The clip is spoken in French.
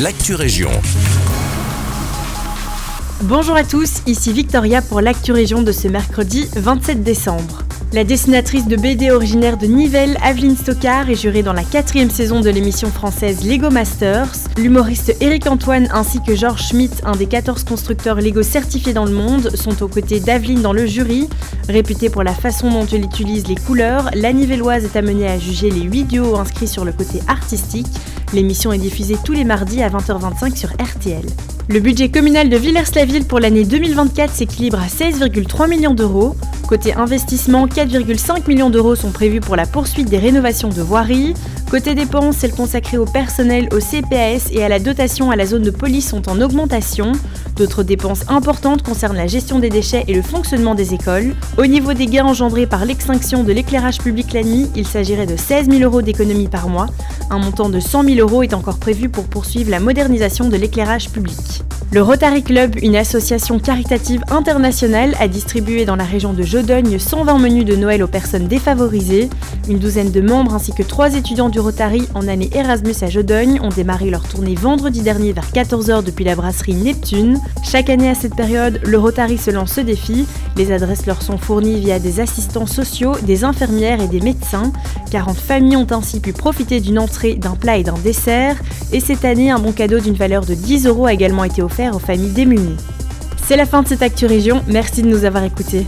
l'actu région. Bonjour à tous, ici Victoria pour l'actu région de ce mercredi 27 décembre. La dessinatrice de BD originaire de Nivelles, Aveline Stockard, est jurée dans la quatrième saison de l'émission française Lego Masters. L'humoriste Eric Antoine ainsi que Georges Schmidt, un des 14 constructeurs Lego certifiés dans le monde, sont aux côtés d'Aveline dans le jury. Réputée pour la façon dont elle utilise les couleurs, la Nivelloise est amenée à juger les 8 duos inscrits sur le côté artistique. L'émission est diffusée tous les mardis à 20h25 sur RTL. Le budget communal de Villers-la-Ville pour l'année 2024 s'équilibre à 16,3 millions d'euros. Côté investissement, 4,5 millions d'euros sont prévus pour la poursuite des rénovations de voiries. Côté dépenses, celles consacrées au personnel, au CPS et à la dotation à la zone de police sont en augmentation. D'autres dépenses importantes concernent la gestion des déchets et le fonctionnement des écoles. Au niveau des gains engendrés par l'extinction de l'éclairage public la nuit, il s'agirait de 16 000 euros d'économie par mois. Un montant de 100 000 euros est encore prévu pour poursuivre la modernisation de l'éclairage public. Le Rotary Club, une association caritative internationale, a distribué dans la région de Jodogne 120 menus de Noël aux personnes défavorisées. Une douzaine de membres ainsi que trois étudiants du Rotary en année Erasmus à Jodogne ont démarré leur tournée vendredi dernier vers 14h depuis la brasserie Neptune. Chaque année à cette période, le Rotary se lance ce défi. Les adresses leur sont fournies via des assistants sociaux, des infirmières et des médecins. 40 familles ont ainsi pu profiter d'une entrée, d'un plat et d'un dessert. Et cette année, un bon cadeau d'une valeur de 10 euros a également été offert aux familles démunies. C'est la fin de cette Actu Région, merci de nous avoir écoutés.